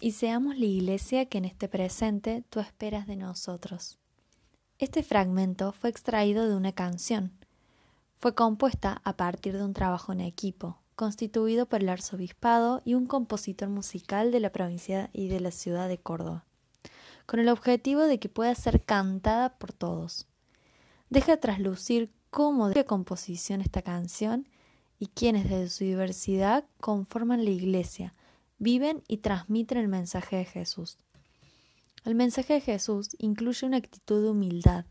y seamos la iglesia que en este presente tú esperas de nosotros. Este fragmento fue extraído de una canción. Fue compuesta a partir de un trabajo en equipo, constituido por el arzobispado y un compositor musical de la provincia y de la ciudad de Córdoba, con el objetivo de que pueda ser cantada por todos. Deja traslucir cómo de composición esta canción y quienes desde su diversidad conforman la Iglesia, viven y transmiten el mensaje de Jesús. El mensaje de Jesús incluye una actitud de humildad,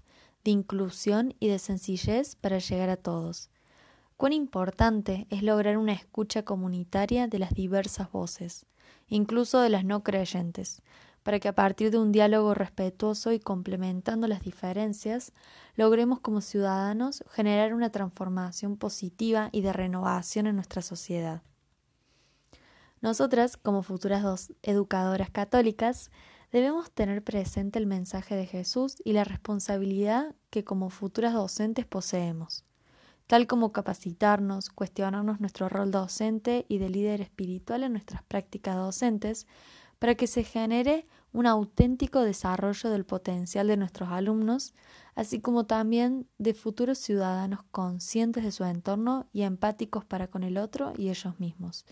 de inclusión y de sencillez para llegar a todos. Cuán importante es lograr una escucha comunitaria de las diversas voces, incluso de las no creyentes, para que a partir de un diálogo respetuoso y complementando las diferencias, logremos como ciudadanos generar una transformación positiva y de renovación en nuestra sociedad. Nosotras, como futuras dos educadoras católicas, debemos tener presente el mensaje de Jesús y la responsabilidad que como futuras docentes poseemos, tal como capacitarnos, cuestionarnos nuestro rol docente y de líder espiritual en nuestras prácticas docentes, para que se genere un auténtico desarrollo del potencial de nuestros alumnos, así como también de futuros ciudadanos conscientes de su entorno y empáticos para con el otro y ellos mismos,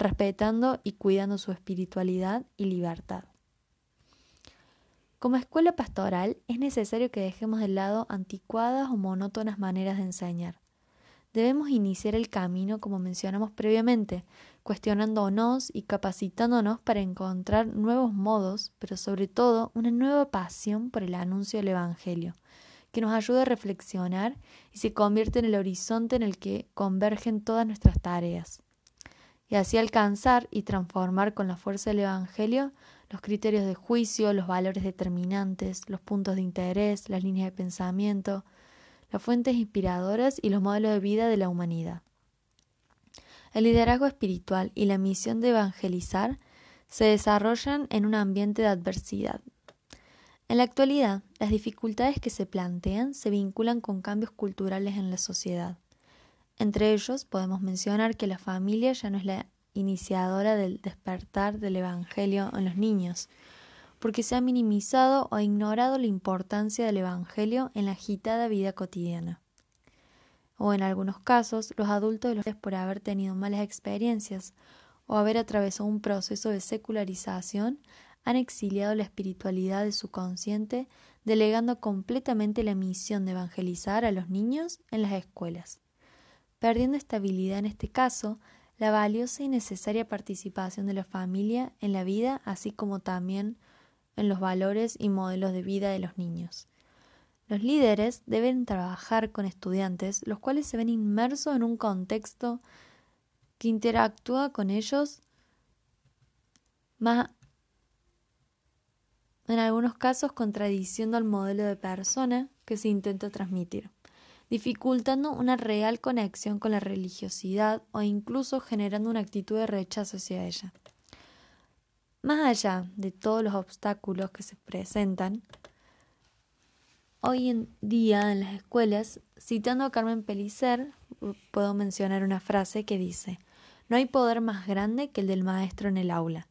respetando y cuidando su espiritualidad y libertad. Como escuela pastoral es necesario que dejemos de lado anticuadas o monótonas maneras de enseñar. Debemos iniciar el camino como mencionamos previamente, cuestionándonos y capacitándonos para encontrar nuevos modos, pero sobre todo una nueva pasión por el anuncio del Evangelio, que nos ayude a reflexionar y se convierte en el horizonte en el que convergen todas nuestras tareas. Y así alcanzar y transformar con la fuerza del Evangelio los criterios de juicio, los valores determinantes, los puntos de interés, las líneas de pensamiento, las fuentes inspiradoras y los modelos de vida de la humanidad. El liderazgo espiritual y la misión de evangelizar se desarrollan en un ambiente de adversidad. En la actualidad, las dificultades que se plantean se vinculan con cambios culturales en la sociedad. Entre ellos podemos mencionar que la familia ya no es la iniciadora del despertar del Evangelio en los niños, porque se ha minimizado o ignorado la importancia del Evangelio en la agitada vida cotidiana. O en algunos casos, los adultos los por haber tenido malas experiencias o haber atravesado un proceso de secularización han exiliado la espiritualidad de su consciente, delegando completamente la misión de evangelizar a los niños en las escuelas. Perdiendo estabilidad en este caso, la valiosa y necesaria participación de la familia en la vida, así como también en los valores y modelos de vida de los niños. Los líderes deben trabajar con estudiantes, los cuales se ven inmersos en un contexto que interactúa con ellos más en algunos casos contradiciendo al modelo de persona que se intenta transmitir, dificultando una real conexión con la religiosidad o incluso generando una actitud de rechazo hacia ella. Más allá de todos los obstáculos que se presentan, hoy en día en las escuelas, citando a Carmen Pellicer, puedo mencionar una frase que dice, no hay poder más grande que el del maestro en el aula.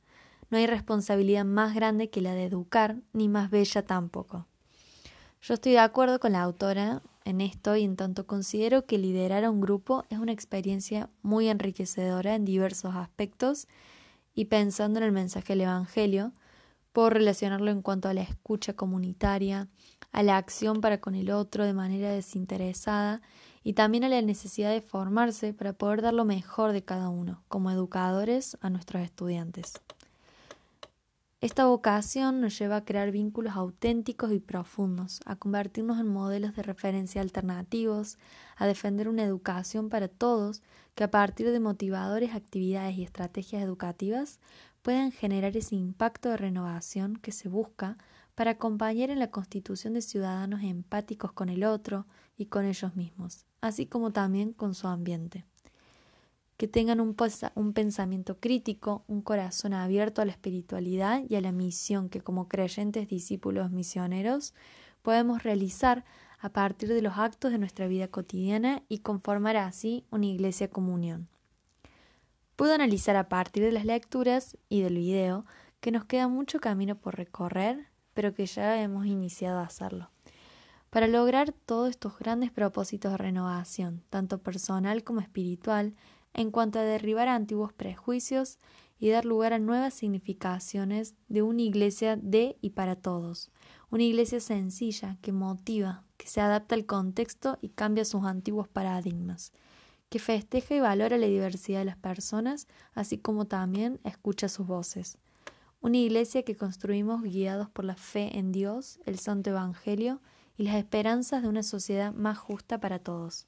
No hay responsabilidad más grande que la de educar, ni más bella tampoco. Yo estoy de acuerdo con la autora en esto y en tanto considero que liderar a un grupo es una experiencia muy enriquecedora en diversos aspectos y pensando en el mensaje del Evangelio, puedo relacionarlo en cuanto a la escucha comunitaria, a la acción para con el otro de manera desinteresada y también a la necesidad de formarse para poder dar lo mejor de cada uno, como educadores a nuestros estudiantes. Esta vocación nos lleva a crear vínculos auténticos y profundos, a convertirnos en modelos de referencia alternativos, a defender una educación para todos que a partir de motivadores, actividades y estrategias educativas puedan generar ese impacto de renovación que se busca para acompañar en la constitución de ciudadanos empáticos con el otro y con ellos mismos, así como también con su ambiente que tengan un, pensamiento crítico, un corazón abierto a la espiritualidad y a la misión que como creyentes discípulos misioneros podemos realizar a partir de los actos de nuestra vida cotidiana y conformar así una iglesia comunión. Puedo analizar a partir de las lecturas y del video que nos queda mucho camino por recorrer, pero que ya hemos iniciado a hacerlo. Para lograr todos estos grandes propósitos de renovación, tanto personal como espiritual, en cuanto a derribar antiguos prejuicios y dar lugar a nuevas significaciones de una iglesia de y para todos, una iglesia sencilla que motiva, que se adapta al contexto y cambia sus antiguos paradigmas, que festeja y valora la diversidad de las personas, así como también escucha sus voces. Una iglesia que construimos guiados por la fe en Dios, el Santo Evangelio y las esperanzas de una sociedad más justa para todos.